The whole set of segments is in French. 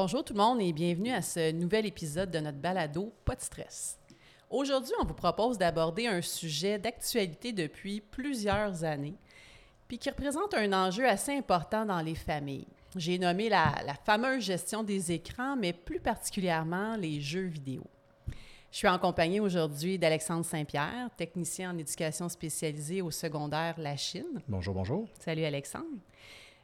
Bonjour tout le monde et bienvenue à ce nouvel épisode de notre balado Pas de stress. Aujourd'hui, on vous propose d'aborder un sujet d'actualité depuis plusieurs années, puis qui représente un enjeu assez important dans les familles. J'ai nommé la, la fameuse gestion des écrans, mais plus particulièrement les jeux vidéo. Je suis en compagnie aujourd'hui d'Alexandre Saint-Pierre, technicien en éducation spécialisée au secondaire La Chine. Bonjour, bonjour. Salut Alexandre.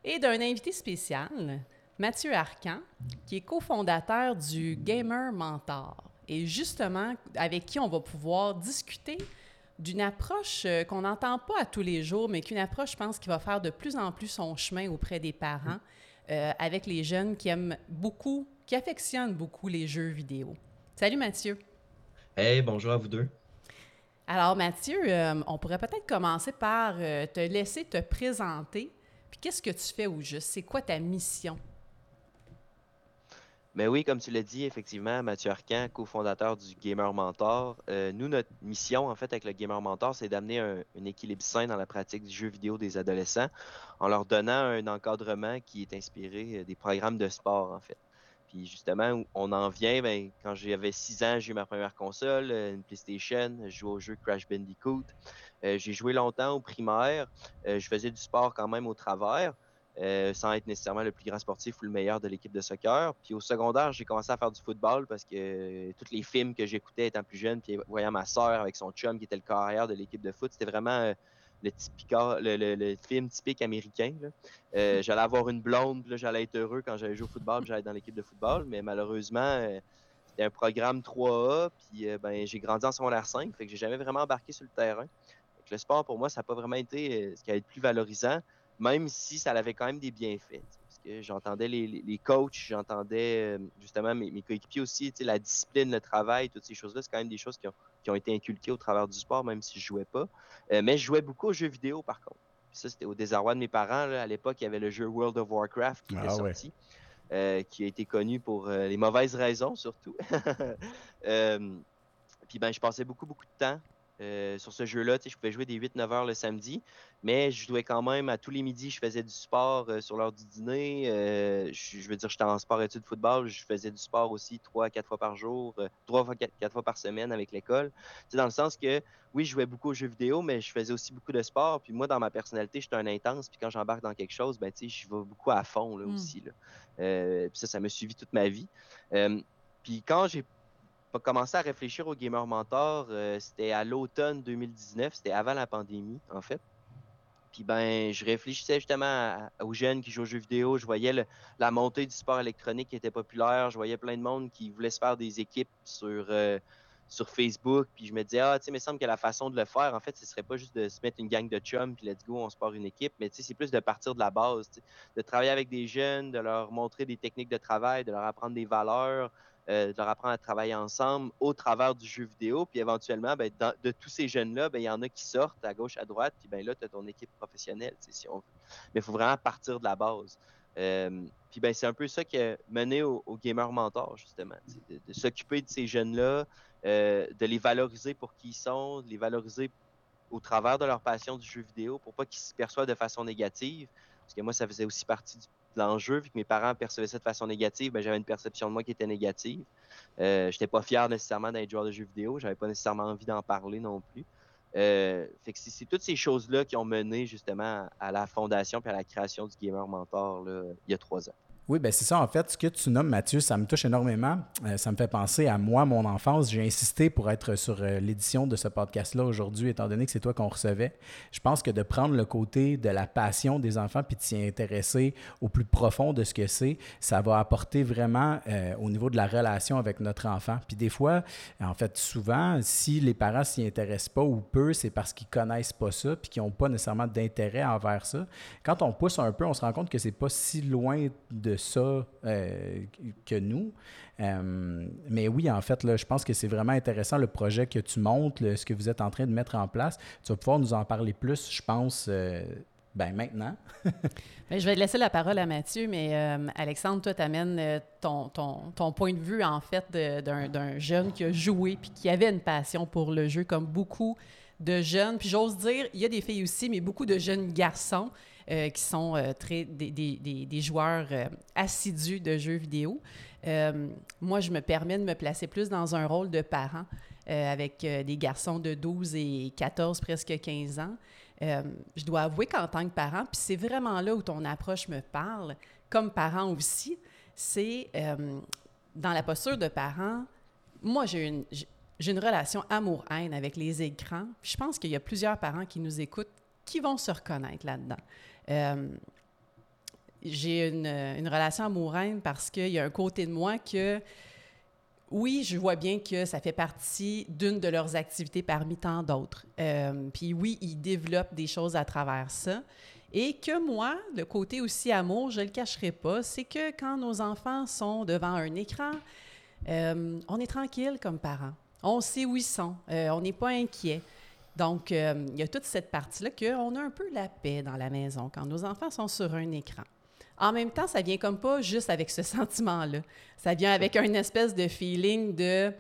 Et d'un invité spécial, Mathieu Arcan, qui est cofondateur du Gamer Mentor. Et justement, avec qui on va pouvoir discuter d'une approche euh, qu'on n'entend pas à tous les jours, mais qu'une approche, je pense, qui va faire de plus en plus son chemin auprès des parents, euh, avec les jeunes qui aiment beaucoup, qui affectionnent beaucoup les jeux vidéo. Salut Mathieu. Hey, bonjour à vous deux. Alors Mathieu, euh, on pourrait peut-être commencer par euh, te laisser te présenter. Puis qu'est-ce que tu fais au juste? C'est quoi ta mission? Mais oui, comme tu l'as dit, effectivement, Mathieu Arcan, cofondateur du Gamer Mentor. Euh, nous, notre mission, en fait, avec le Gamer Mentor, c'est d'amener un, équilibre sain dans la pratique du jeu vidéo des adolescents en leur donnant un encadrement qui est inspiré euh, des programmes de sport, en fait. Puis justement, on en vient, ben, quand j'avais 6 ans, j'ai eu ma première console, euh, une PlayStation, je jouais au jeu Crash Bandicoot. J'ai joué longtemps au primaire, je faisais du sport quand même au travers. Euh, sans être nécessairement le plus grand sportif ou le meilleur de l'équipe de soccer. Puis au secondaire, j'ai commencé à faire du football parce que euh, tous les films que j'écoutais étant plus jeune, puis voyant ma sœur avec son chum qui était le carrière de l'équipe de foot, c'était vraiment euh, le, typica- le, le- le film typique américain. j'allais avoir une blonde, j'allais être heureux quand j'allais jouer au football, puis j'allais être dans l'équipe de football, mais malheureusement, c'était un programme 3A, puis ben, j'ai grandi en secondaire 5, fait que j'ai jamais vraiment embarqué sur le terrain. Fait que le sport, pour moi, ça n'a pas vraiment été ce qui a été le plus valorisant, même si ça avait quand même des bienfaits. Parce que j'entendais les, les- les coachs, j'entendais euh, justement mes, mes coéquipiers aussi, la discipline, le travail, toutes ces choses-là, c'est quand même des choses qui ont, qui ont été inculquées au travers du sport, même si je jouais pas. Euh, mais je jouais beaucoup aux jeux vidéo, par contre. Puis ça, c'était au désarroi de mes parents. là. À l'époque, il y avait le jeu World of Warcraft qui était Ah ouais. sorti, euh, qui a été connu pour euh, les mauvaises raisons, surtout. Puis ben, je passais beaucoup, beaucoup de temps euh, sur ce jeu-là. Tu sais, Je pouvais jouer des 8-9 heures le samedi, mais je jouais quand même à tous les midis. Je faisais du sport euh, sur l'heure du dîner. Euh, je, je veux dire, j'étais en sport études football. Je faisais du sport aussi 3-4 fois par jour, 3 fois 4, fois par semaine avec l'école. Tu sais, dans le sens que, oui, je jouais beaucoup aux jeux vidéo, mais je faisais aussi beaucoup de sport. Puis moi, dans ma personnalité, j'étais un intense. Puis quand j'embarque dans quelque chose, ben, tu sais, je vais beaucoup à fond là, Mm. aussi. Là. Puis ça, ça m'a suivi toute ma vie. Puis quand j'ai commencé à réfléchir au Gamer Mentor, euh, c'était à l'automne 2019, c'était avant la pandémie, en fait. Puis ben, je réfléchissais justement aux jeunes qui jouent aux jeux vidéo. Je voyais la montée du sport électronique qui était populaire. Je voyais plein de monde qui voulait se faire des équipes sur, euh, Facebook. Puis je me disais, ah, tu sais, il me semble que la façon de le faire, en fait, ce serait pas juste de se mettre une gang de chums, puis let's go, on se part une équipe. Mais tu sais, c'est plus de partir de la base, de travailler avec des jeunes, de leur montrer des techniques de travail, de leur apprendre des valeurs, euh, de leur apprendre à travailler ensemble au travers du jeu vidéo. Puis éventuellement, ben, dans- de tous ces jeunes-là, ben, il y en a qui sortent à gauche, à droite, puis ben, là, tu as ton équipe professionnelle, si on veut. Mais il faut vraiment partir de la base. Euh, puis ben, c'est un peu ça qui a mené au, au Gamer Mentor, justement. De, s'occuper de ces jeunes-là, euh, de les valoriser pour qui ils sont, de les valoriser au travers de leur passion du jeu vidéo pour pas qu'ils se perçoivent de façon négative. Parce que moi, ça faisait aussi partie du- l'enjeu, vu que mes parents percevaient ça de façon négative, ben, j'avais une perception de moi qui était négative. Euh, j'étais pas fier nécessairement d'être joueur de jeux vidéo, j'avais pas nécessairement envie d'en parler non plus. Euh, fait que c'est toutes ces choses-là qui ont mené justement à la fondation puis à la création du Gamer Mentor là, il y a trois ans. Oui, ben c'est ça. En fait, ce que tu nommes, Mathieu, ça me touche énormément. Euh, ça me fait penser à moi, mon enfance. J'ai insisté pour être sur euh, l'édition de ce podcast-là aujourd'hui, étant donné que c'est toi qu'on recevait. Je pense que de prendre le côté de la passion des enfants puis de s'y intéresser au plus profond de ce que c'est, ça va apporter vraiment euh, au niveau de la relation avec notre enfant. Puis des fois, en fait, souvent, si les parents s'y intéressent pas ou peu, c'est parce qu'ils connaissent pas ça puis qu'ils n'ont pas nécessairement d'intérêt envers ça. Quand on pousse un peu, on se rend compte que c'est pas si loin de ça euh, que nous. Euh, mais oui, en fait, là, je pense que c'est vraiment intéressant le projet que tu montes, ce que vous êtes en train de mettre en place. Tu vas pouvoir nous en parler plus, je pense, euh, ben maintenant. Ben, je vais laisser la parole à Mathieu, mais Alexandre, toi, tu amènes ton, ton, ton point de vue, en fait, d'un jeune qui a joué puis qui avait une passion pour le jeu, comme beaucoup de jeunes. Puis j'ose dire, il y a des filles aussi, mais beaucoup de jeunes garçons qui sont très des, des, des, joueurs assidus de jeux vidéo. moi, je me permets de me placer plus dans un rôle de parent avec des garçons de 12 et 14, presque 15 ans. je dois avouer qu'en tant que parent, puis c'est vraiment là où ton approche me parle, comme parent aussi, c'est dans la posture de parent, moi, j'ai une, j'ai une relation amour-haine avec les écrans. je pense qu'il y a plusieurs parents qui nous écoutent qui vont se reconnaître là-dedans. Euh, j'ai une, relation amour-haine parce qu'il y a un côté de moi que, oui, je vois bien que ça fait partie d'une de leurs activités parmi tant d'autres. Euh, puis oui, ils développent des choses à travers ça. Et que moi, le côté aussi amour, je ne le cacherai pas, c'est que quand nos enfants sont devant un écran, euh, on est tranquille comme parents. On sait où ils sont. On n'est pas inquiet. Donc, euh, il y a toute cette partie-là qu'on a un peu la paix dans la maison quand nos enfants sont sur un écran. En même temps, ça vient comme pas juste avec ce sentiment-là. Ça vient avec une espèce de feeling de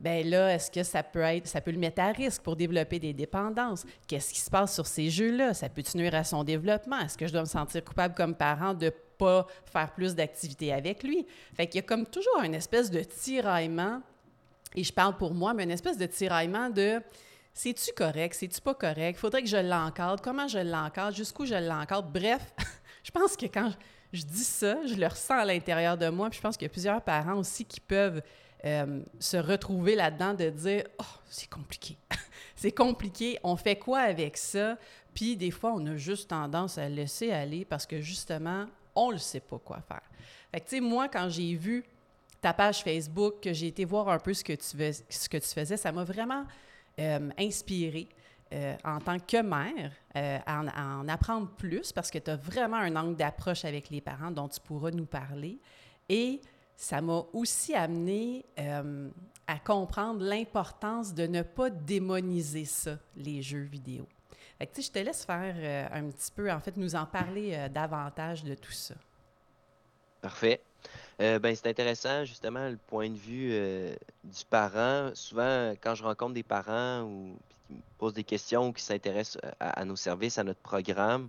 ben là, est-ce que ça peut être, ça peut le mettre à risque pour développer des dépendances? Qu'est-ce qui se passe sur ces jeux-là? Ça peut nuire à son développement? Est-ce que je dois me sentir coupable comme parent de pas faire plus d'activités avec lui? Fait qu'il y a comme toujours une espèce de tiraillement, et je parle pour moi, mais une espèce de tiraillement de c'est-tu correct, c'est-tu pas correct? Faudrait que je l'encadre, comment je l'encadre, jusqu'où je l'encadre? Bref, je pense que quand je dis ça, je le ressens à l'intérieur de moi, puis je pense qu'il y a plusieurs parents aussi qui peuvent euh, se retrouver là-dedans de dire Oh, c'est compliqué. c'est compliqué. On fait quoi avec ça? Puis des fois, on a juste tendance à laisser aller parce que justement, on ne sait pas quoi faire. Fait que, tu sais, moi, quand j'ai vu ta page Facebook, que j'ai été voir un peu ce que tu, fais, ce que tu faisais, ça m'a vraiment euh, inspiré. Euh, en tant que mère, à en, en, apprendre plus parce que tu as vraiment un angle d'approche avec les parents dont tu pourras nous parler. Et ça m'a aussi amené euh, à comprendre l'importance de ne pas démoniser ça, les jeux vidéo. Fait que, je te laisse faire euh, un petit peu, en fait, nous en parler euh, davantage de tout ça. Parfait. Ben, c'est intéressant, justement, le point de vue du parent. Souvent, quand je rencontre des parents ou qui me posent des questions ou qui s'intéressent à, nos services, à notre programme,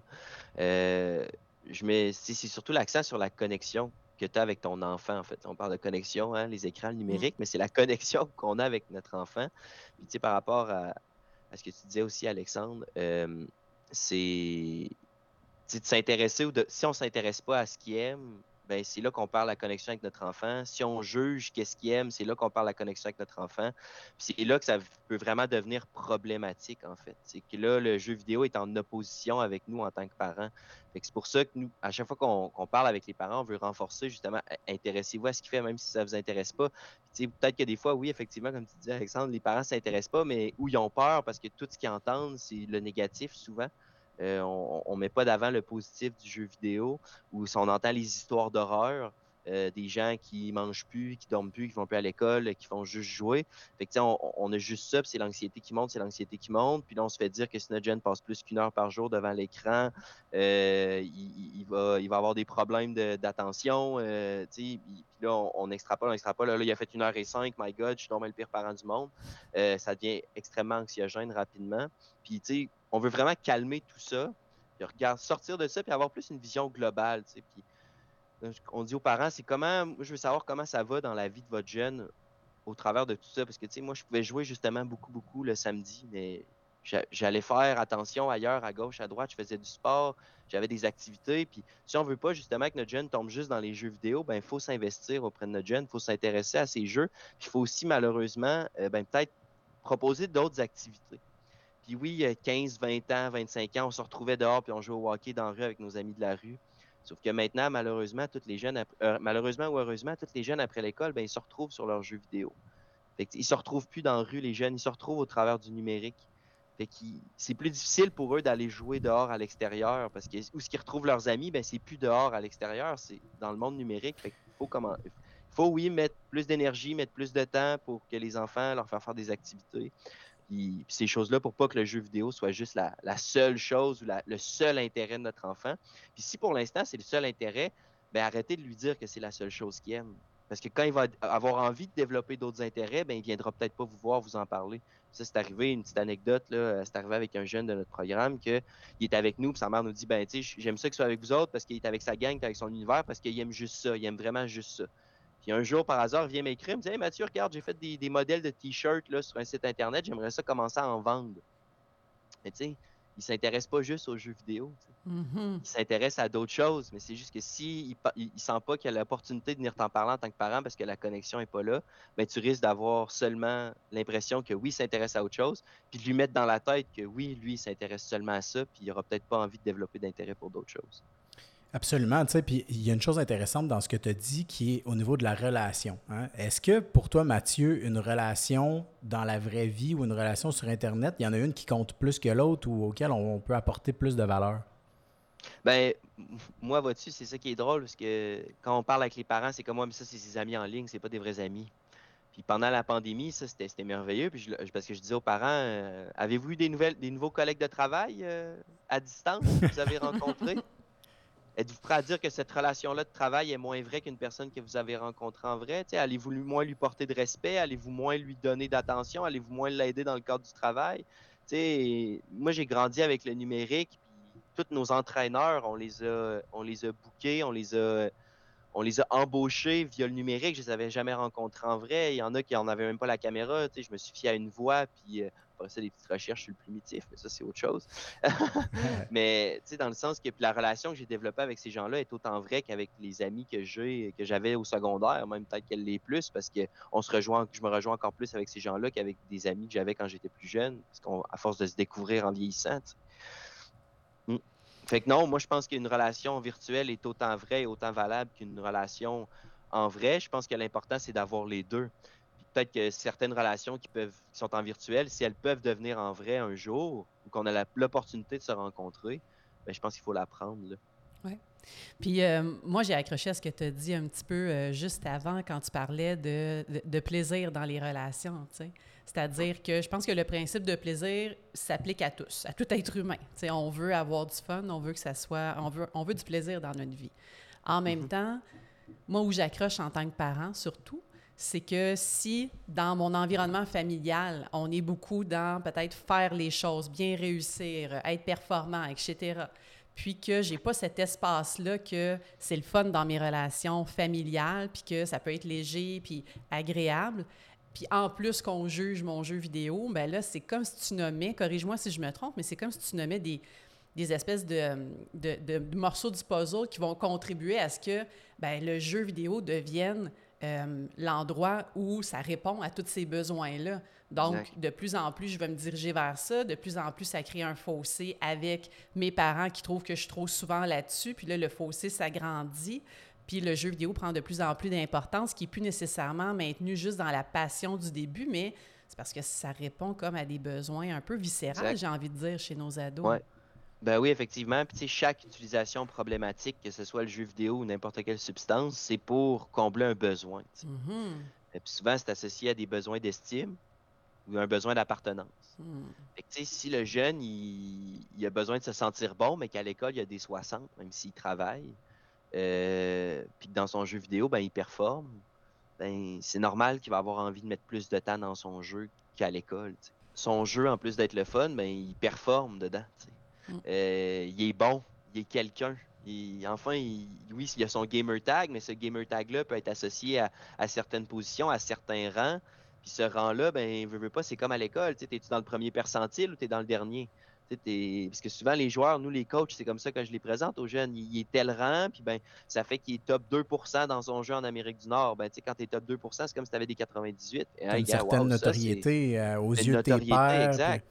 je mets, c'est surtout l'accent sur la connexion que tu as avec ton enfant, en fait. On parle de connexion, hein, les écrans numériques, mais c'est la connexion qu'on a avec notre enfant. Puis, tu sais, par rapport à, ce que tu disais aussi, Alexandre, euh, c'est de s'intéresser ou de, si on s'intéresse pas à ce qu'il aime, ben, c'est là qu'on parle la connexion avec notre enfant. Si on juge qu'est-ce qu'il aime, c'est là qu'on parle la connexion avec notre enfant. C'est là que ça peut vraiment devenir problématique, en fait. C'est que là, le jeu vidéo est en opposition avec nous en tant que parents. C'est pour ça que nous, à chaque fois qu'on parle avec les parents, on veut renforcer justement, intéressez-vous à ce qu'il fait, même si ça ne vous intéresse pas. Peut-être que des fois, oui, effectivement, comme tu disais, Alexandre, les parents ne s'intéressent pas, mais où ils ont peur parce que tout ce qu'ils entendent, c'est le négatif souvent. Euh, on ne met pas d'avant le positif du jeu vidéo, où on entend les histoires d'horreur. Euh, des gens qui mangent plus, qui dorment plus, qui vont plus à l'école, qui font juste jouer. Fait que, on, on a juste ça, c'est l'anxiété qui monte, c'est l'anxiété qui monte. Puis là, on se fait dire que si notre jeune passe plus qu'une heure par jour devant l'écran, euh, il, va, avoir des problèmes d'attention. puis là, on, extrapole, on extrapole. Là, il a fait une heure et cinq, my God, je suis tombé le pire parent du monde. ça devient extrêmement anxiogène rapidement. Puis, on veut vraiment calmer tout ça, puis regarde, sortir de ça, puis avoir plus une vision globale. Puis, euh, on dit aux parents, c'est comment, je veux savoir comment ça va dans la vie de votre jeune au travers de tout ça. Parce que, tu sais, moi, je pouvais jouer justement beaucoup, beaucoup le samedi, mais j'allais faire attention ailleurs, à gauche, à droite, je faisais du sport, j'avais des activités. Puis si on veut pas justement que notre jeune tombe juste dans les jeux vidéo, ben il faut s'investir auprès de notre jeune, il faut s'intéresser à ces jeux. Puis il faut aussi malheureusement, euh, ben peut-être proposer d'autres activités. Puis oui, 15, 20 ans, 25 ans, on se retrouvait dehors puis on jouait au hockey dans la rue avec nos amis de la rue. Sauf que maintenant, malheureusement, euh, malheureusement ou heureusement, toutes les jeunes après l'école, ben, ils se retrouvent sur leurs jeux vidéo. Fait ils se retrouvent plus dans la rue, les jeunes, ils se retrouvent au travers du numérique. C'est plus difficile pour eux d'aller jouer dehors à l'extérieur parce que où ce qu'ils retrouvent leurs amis, ben c'est plus dehors à l'extérieur, c'est dans le monde numérique. Fait faut oui mettre plus d'énergie, mettre plus de temps pour que les enfants leur faire faire des activités ces choses-là pour pas que le jeu vidéo soit juste la, seule chose ou le seul intérêt de notre enfant. Puis si pour l'instant c'est le seul intérêt, ben arrêtez de lui dire que c'est la seule chose qu'il aime. Parce que quand il va avoir envie de développer d'autres intérêts, ben, il viendra peut-être pas vous voir, vous en parler. Ça, c'est arrivé, une petite anecdote, là, c'est arrivé avec un jeune de notre programme qu'il est avec nous, puis sa mère nous dit, ben, tu sais, j'aime ça qu'il soit avec vous autres parce qu'il est avec sa gang, avec son univers, parce qu'il aime juste ça, il aime vraiment juste ça. Puis un jour, par hasard, il vient m'écrire, me dit, hey Mathieu, regarde, j'ai fait des, des modèles de t-shirts sur un site internet, j'aimerais ça commencer à en vendre. Mais tu sais, il s'intéresse pas juste aux jeux vidéo. Mm-hmm. Il s'intéresse à d'autres choses, mais c'est juste que s'il il, sent pas qu'il a l'opportunité de venir t'en parler en tant que parent parce que la connexion est pas là, ben tu risques d'avoir seulement l'impression que oui, il s'intéresse à autre chose, puis de lui mettre dans la tête que oui, lui, il s'intéresse seulement à ça, puis il aura peut-être pas envie de développer d'intérêt pour d'autres choses. Absolument. Tu sais, puis il y a une chose intéressante dans ce que tu as dit qui est au niveau de la relation. Hein. Est-ce que pour toi, Mathieu, une relation dans la vraie vie ou une relation sur Internet, il y en a une qui compte plus que l'autre ou auquel on peut apporter plus de valeur? Ben, moi, vois-tu, c'est ça qui est drôle parce que quand on parle avec les parents, c'est comme moi, mais ça, c'est ses amis en ligne, c'est pas des vrais amis. Puis pendant la pandémie, ça, c'était merveilleux. Puis parce que je disais aux parents, euh, avez-vous eu des nouvelles, des nouveaux collègues de travail euh, à distance que vous avez rencontrés? Êtes-vous prêt à dire que cette relation-là de travail est moins vraie qu'une personne que vous avez rencontrée en vrai? Allez-vous moins lui porter de respect? Allez-vous moins lui donner d'attention? Allez-vous moins l'aider dans le cadre du travail? moi, j'ai grandi avec le numérique. Tous nos entraîneurs, on les a, on les a bookés, on les a, on les a embauchés via le numérique. Je les avais jamais rencontrés en vrai. Il y en a qui n'en avaient même pas la caméra. Je me suis fié à une voix, puis euh, ça, des petites recherches sur le primitif, mais ça, c'est autre chose. mais, tu sais, dans le sens que la relation que j'ai développée avec ces gens-là est autant vraie qu'avec les amis que j'ai, que j'avais au secondaire, même peut-être qu'elle l'est plus, parce que on se rejoint, je me rejoins encore plus avec ces gens-là qu'avec des amis que j'avais quand j'étais plus jeune, parce qu'à force de se découvrir en vieillissant, hmm. Fait que non, moi, je pense qu'une relation virtuelle est autant vraie et autant valable qu'une relation en vrai. Je pense que l'important, c'est d'avoir les deux peut-être que certaines relations qui peuvent qui sont en virtuel, si elles peuvent devenir en vrai un jour, ou qu'on a l'opportunité de se rencontrer, ben, je pense qu'il faut l'apprendre. Oui. Puis euh, moi, j'ai accroché à ce que tu as dit un petit peu euh, juste avant quand tu parlais de, de, plaisir dans les relations. C'est-à-dire que je pense que le principe de plaisir s'applique à tous, à tout être humain. sais, on veut avoir du fun, on veut que ça soit, on veut, on veut du plaisir dans notre vie. En même mm-hmm. temps, moi où j'accroche en tant que parent surtout, c'est que si dans mon environnement familial, on est beaucoup dans peut-être faire les choses, bien réussir, être performant, etc., puis que j'ai pas cet espace-là que c'est le fun dans mes relations familiales, puis que ça peut être léger, puis agréable, puis en plus qu'on juge mon jeu vidéo, ben là, c'est comme si tu nommais, corrige-moi si je me trompe, mais c'est comme si tu nommais des, des espèces de, de, morceaux du puzzle qui vont contribuer à ce que ben, le jeu vidéo devienne euh, l'endroit où ça répond à tous ces besoins-là. Donc, de plus en plus, je vais me diriger vers ça. De plus en plus, ça crée un fossé avec mes parents qui trouvent que je suis trop souvent là-dessus. Puis là, le fossé s'agrandit. Puis le jeu vidéo prend de plus en plus d'importance, qui n'est plus nécessairement maintenu juste dans la passion du début, mais c'est parce que ça répond comme à des besoins un peu viscéraux, j'ai envie de dire, chez nos ados. Ben oui, effectivement. Puis, chaque utilisation problématique, que ce soit le jeu vidéo ou n'importe quelle substance, c'est pour combler un besoin. Et puis souvent, c'est associé à des besoins d'estime ou un besoin d'appartenance. Mm. si le jeune, il, a besoin de se sentir bon, mais qu'à l'école, il y a des 60, même s'il travaille, euh, puis que dans son jeu vidéo, ben, il performe, ben, c'est normal qu'il va avoir envie de mettre plus de temps dans son jeu qu'à l'école. Son jeu, en plus d'être le fun, ben, il performe dedans. Mm. Euh, il est bon, il est quelqu'un. enfin, oui, il a son gamer tag, mais ce gamer tag-là peut être associé à, certaines positions, à certains rangs. Puis ce rang-là, ben, veut, veut pas, c'est comme à l'école. Tu es dans le premier percentile ou tu es dans le dernier? Parce que souvent, les joueurs, nous, les coachs, c'est comme ça que je les présente aux jeunes. Il, est tel rang, puis ben, ça fait qu'il est top 2 dans son jeu en Amérique du Nord. Ben, quand tu es top 2 c'est comme si tu avais des 98. une certaine notoriété euh, aux yeux de tes pairs. Exact.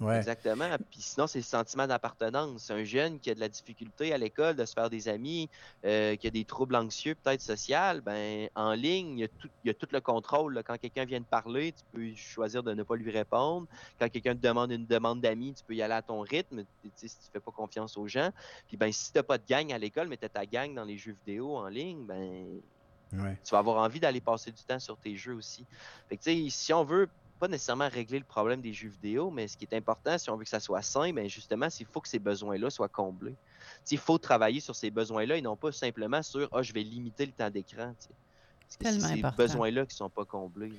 Exactement. Puis sinon, c'est le sentiment d'appartenance. Un jeune qui a de la difficulté à l'école de se faire des amis, euh, qui a des troubles anxieux, peut-être social, ben en ligne, il y a tout, il y a tout le contrôle. Quand quelqu'un vient de parler, tu peux choisir de ne pas lui répondre. Quand quelqu'un te demande une demande d'amis, tu peux y aller à ton rythme, si tu fais pas confiance aux gens. Puis ben si tu n'as pas de gang à l'école, mais tu as ta gang dans les jeux vidéo en ligne, ben tu vas avoir envie d'aller passer du temps sur tes jeux aussi. Fait que, si on veut pas nécessairement régler le problème des jeux vidéo, mais ce qui est important, si on veut que ça soit sain, bien justement, il faut que ces besoins-là soient comblés. Il faut travailler sur ces besoins-là et non pas simplement sur Ah, je vais limiter le temps d'écran. C'est ces besoins-là qui ne sont pas comblés.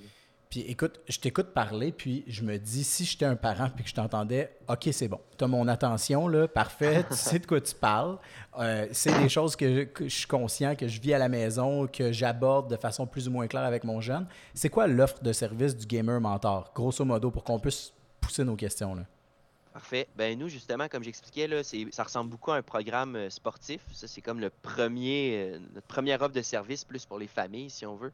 Puis écoute, je t'écoute parler, puis je me dis, si j'étais un parent puis que je t'entendais, OK, c'est bon, tu as mon attention, là, parfait, tu sais de quoi tu parles. Euh, c'est des choses que je, suis conscient, que je vis à la maison, que j'aborde de façon plus ou moins claire avec mon jeune. C'est quoi l'offre de service du Gamer Mentor, grosso modo, pour qu'on puisse pousser nos questions? Là? Parfait. Ben nous, justement, comme j'expliquais, là, ça ressemble beaucoup à un programme euh, sportif. Ça, c'est comme le premier, euh, notre première offre de service, plus pour les familles, si on veut.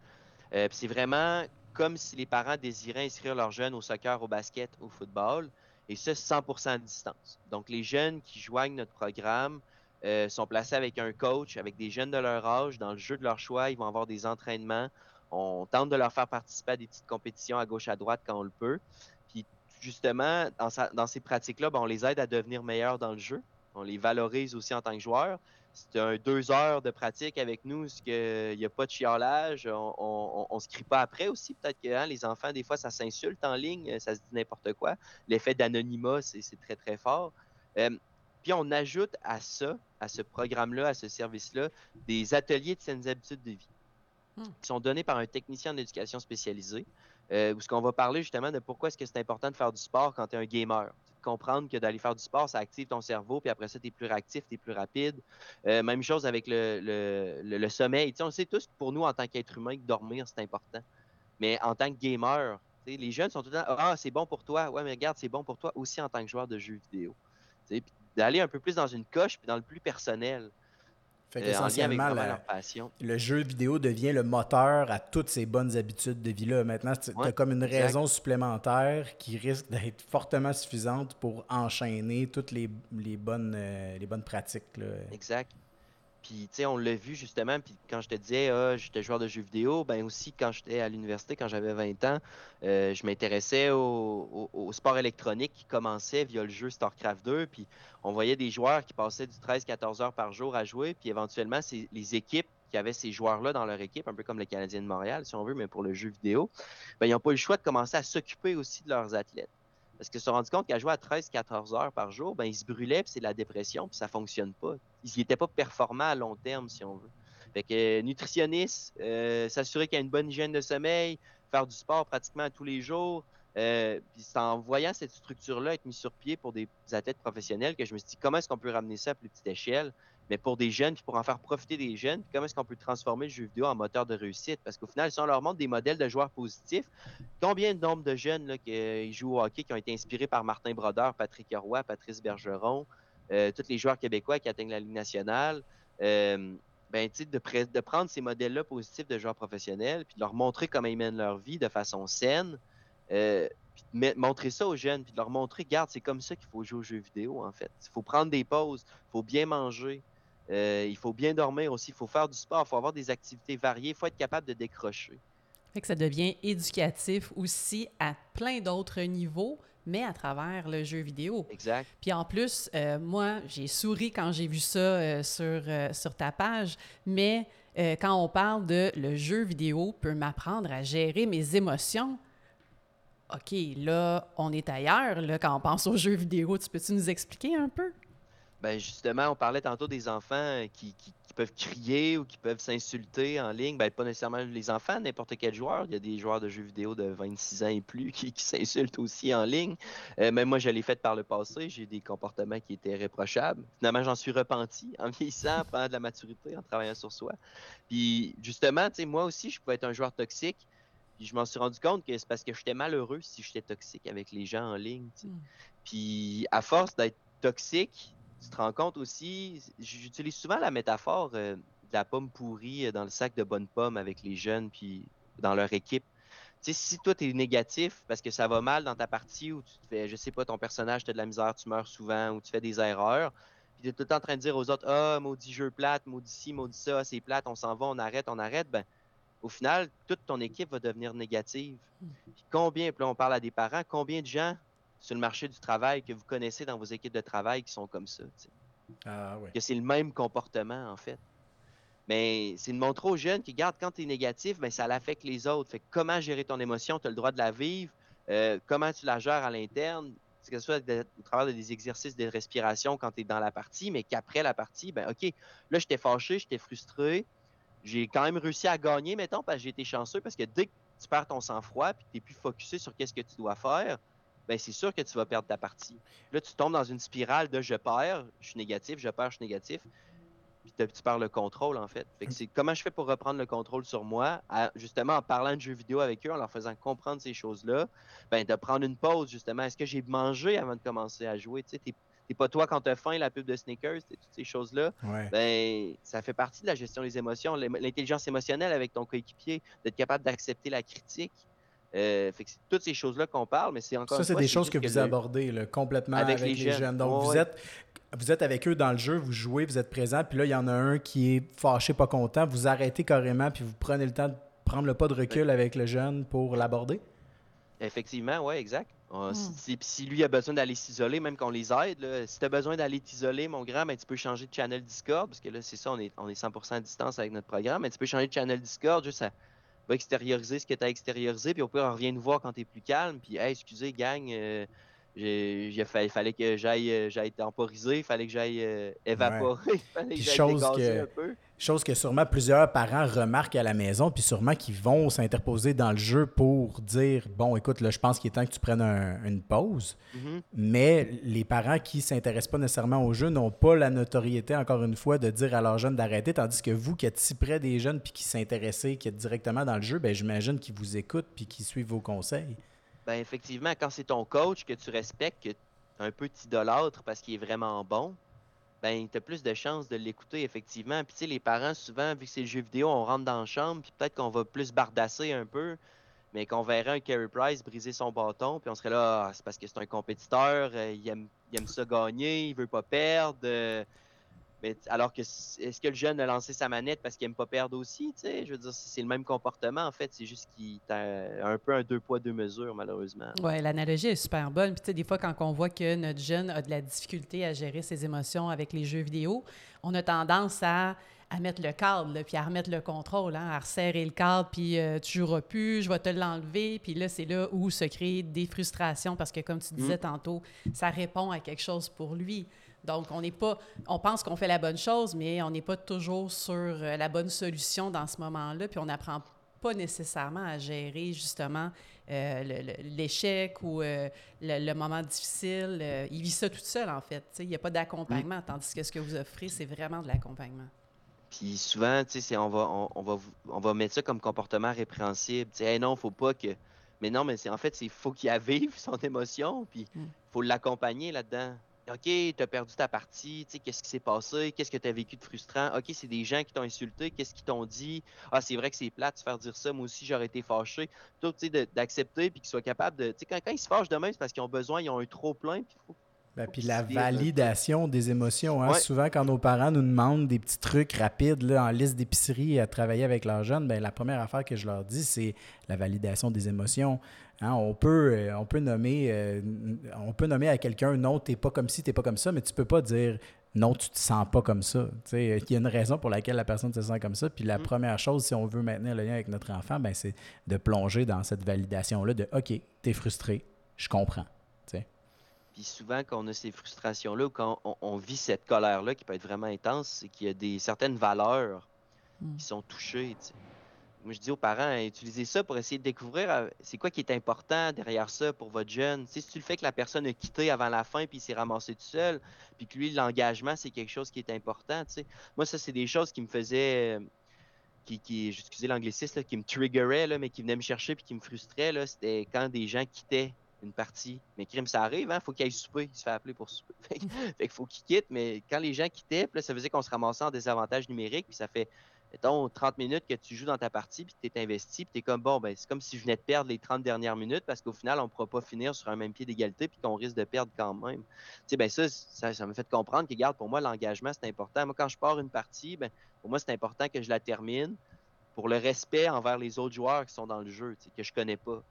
c'est vraiment comme si les parents désiraient inscrire leurs jeunes au soccer, au basket, au football, et ce, 100% à distance. Donc, les jeunes qui joignent notre programme euh, sont placés avec un coach, avec des jeunes de leur âge, dans le jeu de leur choix, ils vont avoir des entraînements. On tente de leur faire participer à des petites compétitions à gauche, à droite quand on le peut. Puis, justement, dans, ces pratiques-là, ben, on les aide à devenir meilleurs dans le jeu. On les valorise aussi en tant que joueurs c'est un deux heures de pratique avec nous, ce qu'il n'y a pas de chiolage, on, ne se crie pas après aussi. Peut-être que hein, les enfants, des fois, ça s'insulte en ligne, ça se dit n'importe quoi. L'effet d'anonymat, c'est très, très fort. Euh, puis on ajoute à ça, à ce programme-là, à ce service-là, des ateliers de saines habitudes de vie hmm. qui sont donnés par un technicien en éducation spécialisé, euh, où ce qu'on va parler justement de pourquoi est-ce que c'est important de faire du sport quand tu es un gamer comprendre que d'aller faire du sport, ça active ton cerveau, puis après ça, tu es plus réactif, tu es plus rapide. Euh, même chose avec le, le, sommeil. on sait tous pour nous, en tant qu'être humain, que dormir, c'est important. Mais en tant que gamer, les jeunes sont tout le temps Ah, c'est bon pour toi. Ouais, mais regarde, c'est bon pour toi aussi en tant que joueur de jeux vidéo. D'aller un peu plus dans une coche, puis dans le plus personnel. Fait le jeu vidéo devient le moteur à toutes ces bonnes habitudes de vie-là. Maintenant, tu as comme une raison supplémentaire qui risque d'être fortement suffisante pour enchaîner toutes les, bonnes, euh, les bonnes pratiques. Exact. Puis, tu sais, on l'a vu justement. Puis, quand je te disais, ah, j'étais joueur de jeux vidéo, ben aussi, quand j'étais à l'université, quand j'avais 20 ans, euh, je m'intéressais au, sport électronique qui commençait via le jeu StarCraft 2. Puis, on voyait des joueurs qui passaient du 13-14 heures par jour à jouer. Puis, éventuellement, c'est les équipes qui avaient ces joueurs-là dans leur équipe, un peu comme le Canadien de Montréal, si on veut, mais pour le jeu vidéo, ben, ils n'ont pas eu le choix de commencer à s'occuper aussi de leurs athlètes. Parce qu'ils se sont rendus compte qu'à jouer à 13-14 heures par jour, ben, ils se brûlaient, puis c'est de la dépression, puis ça fonctionne pas. Ils n'étaient pas performants à long terme, si on veut. Fait que nutritionniste, euh, s'assurer qu'il y a une bonne hygiène de sommeil, faire du sport pratiquement tous les jours. Euh, puis c'est en voyant cette structure-là être mise sur pied pour des athlètes professionnels que je me suis dit comment est-ce qu'on peut ramener ça à plus petite échelle? Mais pour des jeunes, puis pour en faire profiter des jeunes, comment est-ce qu'on peut transformer le jeu vidéo en moteur de réussite? Parce qu'au final, si on leur montre des modèles de joueurs positifs, combien de nombre de jeunes là, qui euh, jouent au hockey qui ont été inspirés par Martin Brodeur, Patrick Roy, Patrice Bergeron, euh, tous les joueurs québécois qui atteignent la Ligue nationale, euh, ben, de, prendre ces modèles-là positifs de joueurs professionnels, puis de leur montrer comment ils mènent leur vie de façon saine, euh, puis de montrer ça aux jeunes, puis de leur montrer, regarde, c'est comme ça qu'il faut jouer aux jeux vidéo, en fait. Il faut prendre des pauses, il faut bien manger, euh, il faut bien dormir aussi, il faut faire du sport, il faut avoir des activités variées, il faut être capable de décrocher. Fait que ça devient éducatif aussi à plein d'autres niveaux, mais à travers le jeu vidéo. Exact. Puis en plus, euh, moi, j'ai souri quand j'ai vu ça euh, sur, sur ta page, mais quand on parle de le jeu vidéo peut m'apprendre à gérer mes émotions, OK, là, on est ailleurs, là, quand on pense aux jeux vidéo. Tu peux-tu nous expliquer un peu? Ben justement, on parlait tantôt des enfants qui, peuvent crier ou qui peuvent s'insulter en ligne. Ben, pas nécessairement les enfants, n'importe quel joueur. Il y a des joueurs de jeux vidéo de 26 ans et plus qui, s'insultent aussi en ligne. Euh, même moi, je l'ai fait par le passé. J'ai des comportements qui étaient réprochables. Finalement, j'en suis repenti en vieillissant, en prenant de la maturité, en travaillant sur soi. Puis justement, tu sais, moi aussi, je pouvais être un joueur toxique. Puis je m'en suis rendu compte que c'est parce que j'étais malheureux si j'étais toxique avec les gens en ligne. Hmm. Puis à force d'être toxique, tu te rends compte aussi, j'utilise souvent la métaphore euh, de la pomme pourrie euh, dans le sac de bonnes pommes avec les jeunes, puis dans leur équipe. Tu sais, si toi, tu es négatif parce que ça va mal dans ta partie ou tu te fais, je sais pas, ton personnage, tu de la misère, tu meurs souvent ou tu fais des erreurs, puis tu es tout le temps en train de dire aux autres, ah, maudit jeu plate, maudit ci, maudit ça, c'est plate, on s'en va, on arrête, on arrête, ben, au final, toute ton équipe va devenir négative. Hmm. Puis combien, puis là, on parle à des parents, combien de gens sur le marché du travail que vous connaissez dans vos équipes de travail qui sont comme ça. Ah, Que c'est le même comportement, en fait. Mais c'est de montrer aux jeunes qui, garde quand tu es négatif, ben, ça l'affecte les autres. Fait comment gérer ton émotion, tu as le droit de la vivre, euh, comment tu la gères à l'interne, que ce soit au travers des exercices de respiration quand tu es dans la partie, mais qu'après la partie, ben OK, là, j'étais fâché, j'étais frustré, j'ai quand même réussi à gagner, mettons, parce que j'ai été chanceux, parce que dès que tu perds ton sang-froid, puis que tu n'es plus focusé sur qu'est-ce que tu dois faire, ben c'est sûr que tu vas perdre ta partie. Là, tu tombes dans une spirale de je perds, je suis négatif, je perds, je suis négatif. Puis tu perds le contrôle, en fait. fait que c'est comment je fais pour reprendre le contrôle sur moi, justement en parlant de jeux vidéo avec eux, en leur faisant comprendre ces choses-là, ben de prendre une pause, justement. Est-ce que j'ai mangé avant de commencer à jouer? Tu sais, t'es pas toi quand t'as faim, la pub de sneakers, toutes ces choses-là. Ben, ça fait partie de la gestion des émotions, l'intelligence émotionnelle avec ton coéquipier, d'être capable d'accepter la critique. Euh, fait que c'est toutes ces choses-là qu'on parle, mais c'est encore. Ça, c'est des choses que, vous abordez complètement avec, les, jeunes. Donc, vous, êtes, vous êtes avec eux dans le jeu, vous jouez, vous êtes présent, puis là, il y en a un qui est fâché, pas content. Vous arrêtez carrément, puis vous prenez le temps de prendre le pas de recul avec le jeune pour l'aborder? Effectivement, oui, exact. Hmm. si, lui a besoin d'aller s'isoler, même qu'on les aide, si tu as besoin d'aller t'isoler, mon grand, ben, tu peux changer de channel Discord, parce que là, c'est ça, on est, on est 100% à distance avec notre programme, mais tu peux changer de channel Discord, juste à va extérioriser ce que tu as extérioriser, puis au pire, on revient nous voir quand tu es plus calme, puis hey, excusez, gang, euh, il fallait que j'aille euh, j'aille temporiser, il fallait que j'aille euh, évaporer, il fallait que chose que, un peu. Chose que sûrement plusieurs parents remarquent à la maison, puis sûrement qu'ils vont s'interposer dans le jeu pour dire Bon, écoute, là, je pense qu'il est temps que tu prennes une pause. Mm-hmm. Mais les parents qui ne s'intéressent pas nécessairement au jeu n'ont pas la notoriété, encore une fois, de dire à leurs jeunes d'arrêter, tandis que vous qui êtes si près des jeunes puis qui s'intéressent, qui êtes directement dans le jeu, ben, j'imagine qu'ils vous écoutent puis qu'ils suivent vos conseils ben effectivement, quand c'est ton coach que tu respectes, que un peu t'idolâtres parce qu'il est vraiment bon, ben tu as plus de chances de l'écouter, effectivement. Puis tu sais, les parents, souvent, vu que c'est le jeu vidéo, on rentre dans la chambre, puis peut-être qu'on va plus bardasser un peu, mais qu'on verrait un Carey Price briser son bâton, puis on serait là, ah, c'est parce que c'est un compétiteur, euh, il, aime, il, aime, ça gagner, il veut pas perdre. Euh, alors que est-ce que le jeune a lancé sa manette parce qu'il aime pas perdre aussi, Je veux dire, c'est le même comportement en fait, c'est juste qu'il a un peu un deux poids deux mesures malheureusement. Oui, l'analogie est super bonne. Puis tu sais, des fois quand on voit que notre jeune a de la difficulté à gérer ses émotions avec les jeux vidéo, on a tendance à mettre le cadre, puis à remettre le contrôle, hein, à resserrer le cadre, puis euh, tu joueras plus, je vais te l'enlever. Puis là, c'est là où se crée des frustrations parce que, comme tu disais mmh. tantôt, ça répond à quelque chose pour lui. Donc, on n'est pas, on pense qu'on fait la bonne chose, mais on n'est pas toujours sur euh, la bonne solution dans ce moment-là, puis on n'apprend pas nécessairement à gérer justement euh, l'échec ou euh, le, moment difficile. il vit ça tout seul, en fait. Il n'y a pas d'accompagnement, tandis que ce que vous offrez, c'est vraiment de l'accompagnement. Puis souvent, on va, on, va, on va mettre ça comme comportement répréhensible. Hey, non, faut pas que. Mais non, mais c'est en fait, il faut qu'il vive son émotion, puis il mm. faut l'accompagner là-dedans. OK, tu as perdu ta partie, qu'est-ce qui s'est passé, qu'est-ce que tu as vécu de frustrant, OK, c'est des gens qui t'ont insulté, qu'est-ce qu'ils t'ont dit, ah, c'est vrai que c'est plate de se faire dire ça, moi aussi j'aurais été fâché. Tout, tu sais, d'accepter, puis qu'ils soient capables de, tu sais, quand, quand, ils se fâchent demain, c'est parce qu'ils ont besoin, ils ont un trop plein, puis il ben, puis la validation des émotions. Hein? Souvent, quand nos parents nous demandent des petits trucs rapides là, en liste d'épicerie à travailler avec leurs jeunes, ben, la première affaire que je leur dis, c'est la validation des émotions. Hein? On, peut, euh, on, peut nommer, euh, on peut nommer à quelqu'un non, t'es pas comme ci, t'es pas comme ça, mais tu peux pas dire non, tu te sens pas comme ça. Il y a une raison pour laquelle la personne se sent comme ça. Puis la mm. première chose, si on veut maintenir le lien avec notre enfant, ben, c'est de plonger dans cette validation-là de OK, t'es frustré, je comprends. Puis souvent, quand on a ces frustrations-là ou quand on, vit cette colère-là qui peut être vraiment intense, c'est qu'il y a des certaines valeurs hmm. qui sont touchées. Moi, je dis aux parents, utilisez ça pour essayer de découvrir euh, c'est quoi qui est important derrière ça pour votre jeune. si tu le fais que la personne a quitté avant la fin puis s'est ramassé tout seul, puis que lui, l'engagement, c'est quelque chose qui est important. Moi, ça, c'est des choses qui me faisaient. Qui, qui excusez l'anglicisme, qui me triggeraient, mais qui venaient me chercher puis qui me frustraient. C'était quand des gens quittaient une partie. Mais crime, ça arrive, hein? Faut qu'il aille souper. Il se fait appeler pour souper. fait qu'il faut qu'il quitte. Mais quand les gens quittaient, ça faisait qu'on se ramassait en désavantage numérique. Puis ça fait, mettons, 30 minutes que tu joues dans ta partie, puis tu es investi, puis tu es comme, bon, ben, c'est comme si je venais de perdre les 30 dernières minutes parce qu'au final, on ne pourra pas finir sur un même pied d'égalité, puis qu'on risque de perdre quand même. Tu sais, ben, ça, ça, me fait comprendre que, regarde, pour moi, l'engagement, c'est important. Moi, quand je pars une partie, ben, pour moi, c'est important que je la termine pour le respect envers les autres joueurs qui sont dans le jeu, que je connais pas.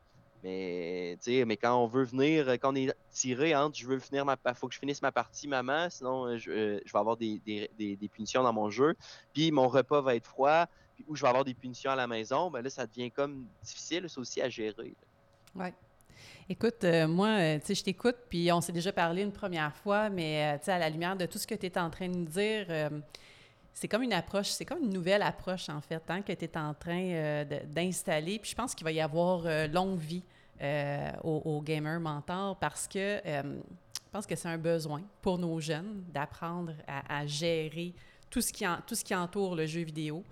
Mais, mais quand on veut venir, quand on est tiré entre je veux finir ma faut que je finisse ma partie maman, sinon euh, euh, je, vais avoir des, punitions dans mon jeu. Puis mon repas va être froid, puis ou je vais avoir des punitions à la maison, ben là, ça devient comme difficile, c'est aussi à gérer. Oui. Écoute, euh, moi, tu sais, je t'écoute, puis on s'est déjà parlé une première fois, mais tu sais, à la lumière de tout ce que tu es en train de nous dire, c'est comme une approche, c'est comme une nouvelle approche, en fait, hein, que tu es en train euh, d'installer. Puis je pense qu'il va y avoir euh, longue vie euh, au, gamer mentor parce que je pense que c'est un besoin pour nos jeunes d'apprendre à, gérer tout ce, qui tout ce qui entoure le jeu vidéo.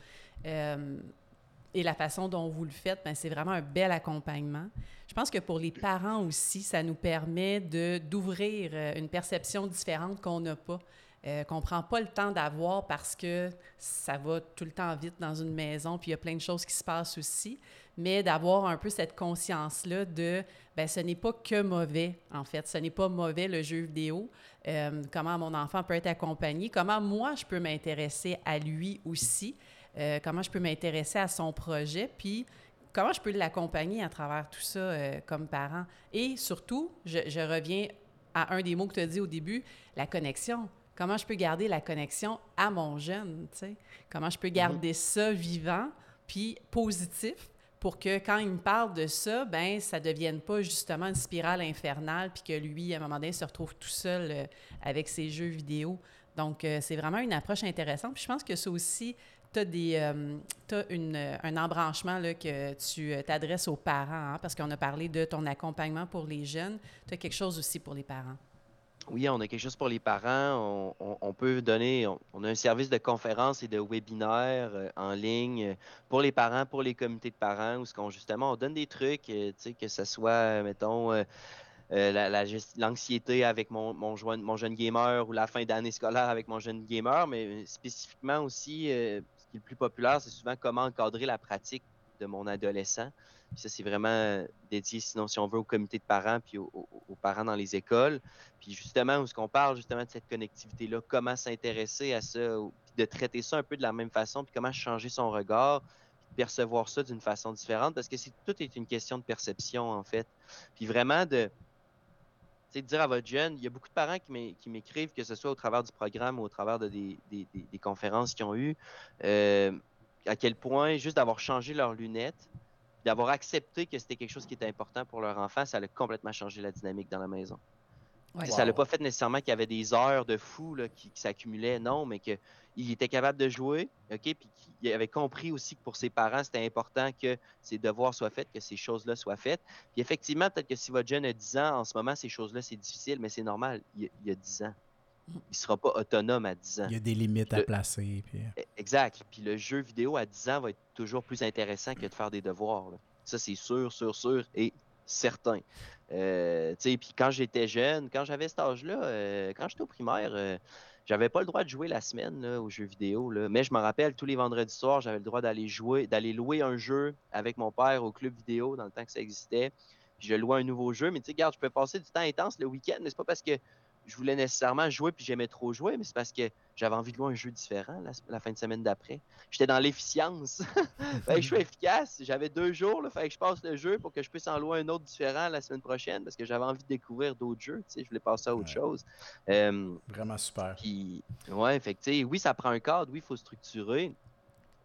et la façon dont vous le faites, ben, c'est vraiment un bel accompagnement. Je pense que pour les parents aussi, ça nous permet d'ouvrir une perception différente qu'on n'a pas. Euh, qu'on ne prend pas le temps d'avoir parce que ça va tout le temps vite dans une maison, puis il y a plein de choses qui se passent aussi, mais d'avoir un peu cette conscience-là de, ben ce n'est pas que mauvais, en fait, ce n'est pas mauvais le jeu vidéo, euh, comment mon enfant peut être accompagné, comment moi je peux m'intéresser à lui aussi, euh, comment je peux m'intéresser à son projet, puis comment je peux l'accompagner à travers tout ça comme parent. Et surtout, je, je reviens à un des mots que tu as dit au début, la connexion. Comment je peux garder la connexion à mon jeune, tu sais? Comment je peux mhm. garder ça vivant puis positif pour que quand il me parle de ça, ben ça devienne pas justement une spirale infernale puis que lui, à un moment donné, se retrouve tout seul euh, avec ses jeux vidéo. Donc, euh, c'est vraiment une approche intéressante. Puis je pense que ça aussi, tu as, des, euh, un embranchement là, que tu t'adresses aux parents, hein, parce qu'on a parlé de ton accompagnement pour les jeunes. Tu as quelque chose aussi pour les parents. Oui, on a quelque chose pour les parents. On, peut donner, on, a un service de conférences et de webinaires euh, en ligne euh, pour les parents, pour les comités de parents, où ce justement on donne des trucs, euh, que ce soit, mettons, l'anxiété avec mon, jeune gamer ou la fin d'année scolaire avec mon jeune gamer, mais spécifiquement aussi, ce qui est le plus populaire, c'est souvent comment encadrer la pratique de mon adolescent ça, c'est vraiment dédié, sinon, si on veut, au comité de parents puis aux, parents dans les écoles. Puis justement, où ce qu'on parle justement de cette connectivité-là, comment s'intéresser à ça, de traiter ça un peu de la même façon, puis comment changer son regard, puis percevoir ça d'une façon différente, parce que c'est tout est une question de perception, en fait. Puis vraiment de, dire à votre jeune, il y a beaucoup de parents qui m'écrivent, que ce soit au travers du programme ou au travers de des, conférences qu'ils ont eues, euh, à quel point juste d'avoir changé leurs lunettes, d'avoir accepté que c'était quelque chose qui était important pour leur enfant, ça a complètement changé la dynamique dans la maison. Ça l'a pas fait nécessairement qu'il y avait des heures de fou qui, s'accumulaient, non, mais qu'il était capable de jouer, OK, puis qu'il avait compris aussi que pour ses parents, c'était important que ses devoirs soient faits, que ces choses-là soient faites. Puis effectivement, peut-être que si votre jeune a 10 ans, en ce moment, ces choses-là, c'est difficile, mais c'est normal, il, y a 10 ans. Il ne sera pas autonome à 10 ans. Il y a des limites à placer. Puis... E, exact. Puis le jeu vidéo à 10 ans va être toujours plus intéressant que de faire des devoirs. Ça, c'est sûr, sûr, sûr et certain. Euh, puis quand j'étais jeune, quand j'avais cet âge-là, euh, quand j'étais au primaire, euh, j'avais pas le droit de jouer la semaine aux jeux vidéo. Là. Mais je me rappelle, tous les vendredis soirs, j'avais le droit d'aller jouer, d'aller louer un jeu avec mon père au club vidéo dans le temps que ça existait. Puis je louais un nouveau jeu. Mais tu sais, regarde, je peux passer du temps intense le week-end, mais c'est pas parce que je voulais nécessairement jouer puis j'aimais trop jouer, mais c'est parce que j'avais envie de jouer un jeu différent la, fin de semaine d'après. J'étais dans l'efficience. je suis efficace. J'avais deux jours, là, fait que je passe le jeu pour que je puisse en louer un autre différent la semaine prochaine parce que j'avais envie de découvrir d'autres jeux. Je voulais passer à autre chose. Vraiment super. Puis, ouais, fait oui, ça prend un cadre, oui, il faut structurer.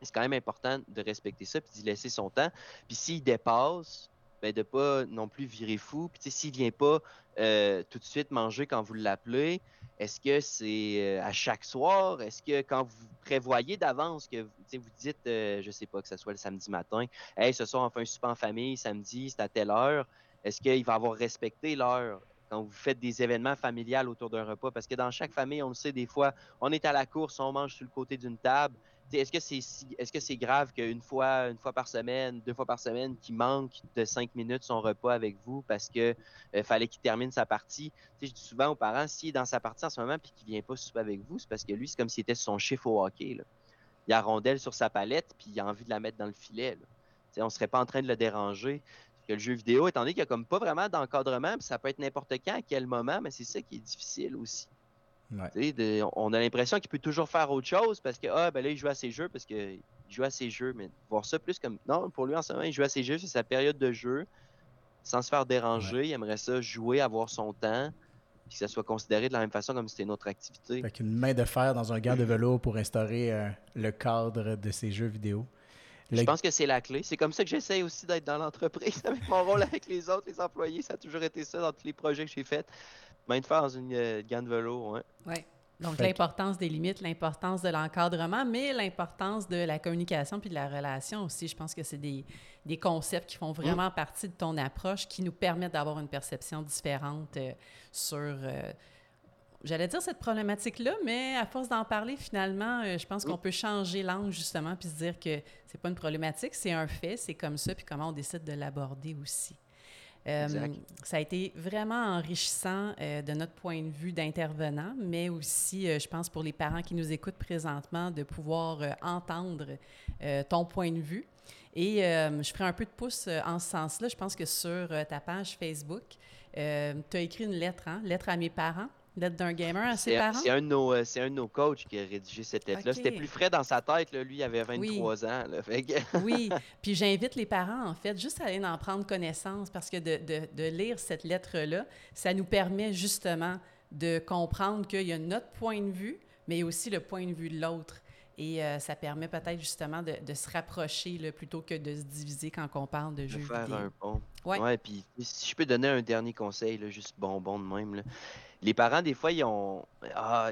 C'est quand même important de respecter ça puis d'y laisser son temps. Puis s'il dépasse, ben de pas non plus virer fou. Puis s'il vient pas euh, tout de suite manger quand vous l'appelez, est-ce que c'est euh, à chaque soir? Est-ce que quand vous prévoyez d'avance que vous dites, euh, je sais pas, que ce soit le samedi matin, hey, ce soir on fait un souper en famille, samedi, c'est à telle heure, est-ce qu'il va avoir respecté l'heure? quand vous faites des événements familiales autour d'un repas, parce que dans chaque famille, on le sait, des fois, on est à la course, on mange sur le côté d'une table, est-ce que c'est grave qu'une fois, une fois par semaine, deux fois par semaine, qu'il manque de cinq minutes son repas avec vous parce que euh, fallait qu'il termine sa partie? je dis souvent aux parents, s'il est dans sa partie en ce moment puis qu'il vient pas souper avec vous, c'est parce que lui, c'est comme s'il était son chiffre au hockey. Il a rondelle sur sa palette puis il a envie de la mettre dans le filet. On ne serait pas en train de le déranger. Que le jeu vidéo, étant donné qu'il n'y a comme pas vraiment d'encadrement, ça peut être n'importe quand, à quel moment, mais c'est ça qui est difficile aussi on a l'impression qu'il peut toujours faire autre chose parce que ah, ben là, il joue à ses jeux parce qu'il joue à ses jeux, mais voir ça plus comme. Non, pour lui en ce moment, il joue à ses jeux, c'est sa période de jeu, sans se faire déranger. Il aimerait ça jouer, avoir son temps, puis que ça soit considéré de la même façon comme si c'était une autre activité. Avec une main de fer dans un gant de vélo pour instaurer euh, le cadre de ses jeux vidéo. Je pense que c'est la clé. C'est comme ça que j'essaie aussi d'être dans l'entreprise avec mon rôle avec les autres, les employés. Ça a toujours été ça dans tous les projets que j'ai faits. Main de fer dans une euh, de vélo, ouais. Ouais. Donc, l'importance des limites, l'importance de l'encadrement, mais l'importance de la communication puis de la relation aussi. Je pense que c'est des, des, concepts qui font vraiment partie de ton approche, qui nous permettent d'avoir une perception différente euh, sur, euh, j'allais dire cette problématique-là, mais à force d'en parler, finalement, euh, je pense qu'on peut changer l'angle justement puis se dire que c'est pas une problématique, c'est un fait, c'est comme ça, puis comment on décide de l'aborder aussi. Euh, ça a été vraiment enrichissant euh, de notre point de vue d'intervenant, mais aussi, euh, je pense, pour les parents qui nous écoutent présentement, de pouvoir entendre ton point de vue. Et je ferai un peu de pouce en ce sens-là. Je pense que sur ta page Facebook, tu as écrit une lettre, hein? lettre à mes parents d'être d'un gamer à ses parents? C'est un, de nos, euh, c'est un de nos coachs qui a rédigé cette lettre-là. C'était plus frais dans sa tête. Là. Lui, il avait 23 ans. oui, puis j'invite les parents, en fait, juste à aller en prendre connaissance parce que de, de, de lire cette lettre-là, ça nous permet justement de comprendre qu'il y a notre point de vue, mais aussi le point de vue de l'autre. Et euh, ça permet peut-être justement de, de se rapprocher là, plutôt que de se diviser quand on parle de, jeux faire vidéo. un pont. Ouais. ouais, puis si je peux donner un dernier conseil, là, juste bonbon de même. Là les parents, des fois, ils ont. Ah,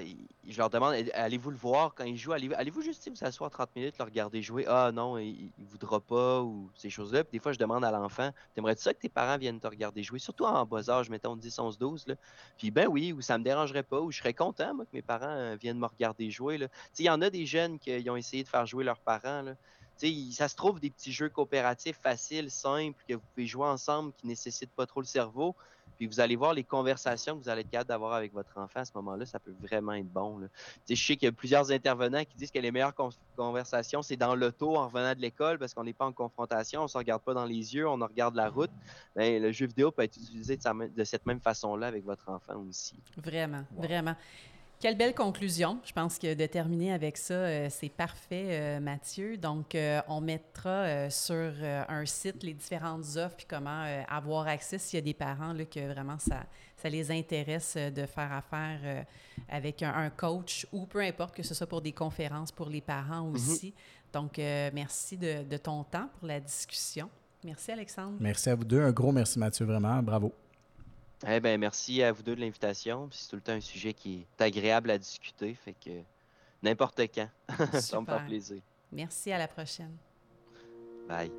je leur demande allez-vous le voir quand il joue? Allez-vous juste vous asseoir 30 minutes, le regarder jouer? Ah non, il, ne voudra pas, ou ces choses-là. Puis des fois, je demande à l'enfant T'aimerais-tu ça que tes parents viennent te regarder jouer? Surtout en bas âge, mettons 10, 11, 12. Là. Puis ben oui, ou ça me dérangerait pas, ou je serais content, moi, que mes parents euh, viennent me regarder jouer. Il y en a des jeunes qui ont essayé de faire jouer leurs parents. Ça se trouve des petits jeux coopératifs faciles, simples, que vous pouvez jouer ensemble, qui nécessitent pas trop le cerveau. Puis vous allez voir les conversations que vous allez être capable d'avoir avec votre enfant à ce moment-là, ça peut vraiment être bon. Là. Je sais qu'il y a plusieurs intervenants qui disent que les meilleures conversations, c'est dans l'auto en revenant de l'école parce qu'on n'est pas en confrontation, on ne se regarde pas dans les yeux, on regarde la route. Bien, le jeu vidéo peut être utilisé de, cette même façon-là avec votre enfant aussi. Vraiment, vraiment. Quelle belle conclusion. Je pense que de terminer avec ça, euh, c'est parfait, euh, Mathieu. Donc, euh, on mettra sur un site les différentes offres puis comment avoir accès s'il y a des parents là, que vraiment ça, ça les intéresse de faire affaire avec un, coach ou peu importe que ce soit pour des conférences pour les parents mm-hmm. aussi. Donc, merci de, de ton temps pour la discussion. Merci, Alexandre. Merci à vous deux. Un gros merci, Mathieu. Vraiment, bravo. Eh ben, merci à vous deux de l'invitation. C'est tout le temps un sujet qui est agréable à discuter, fait que n'importe quand. Ça me fait plaisir. Merci, à la prochaine. Bye.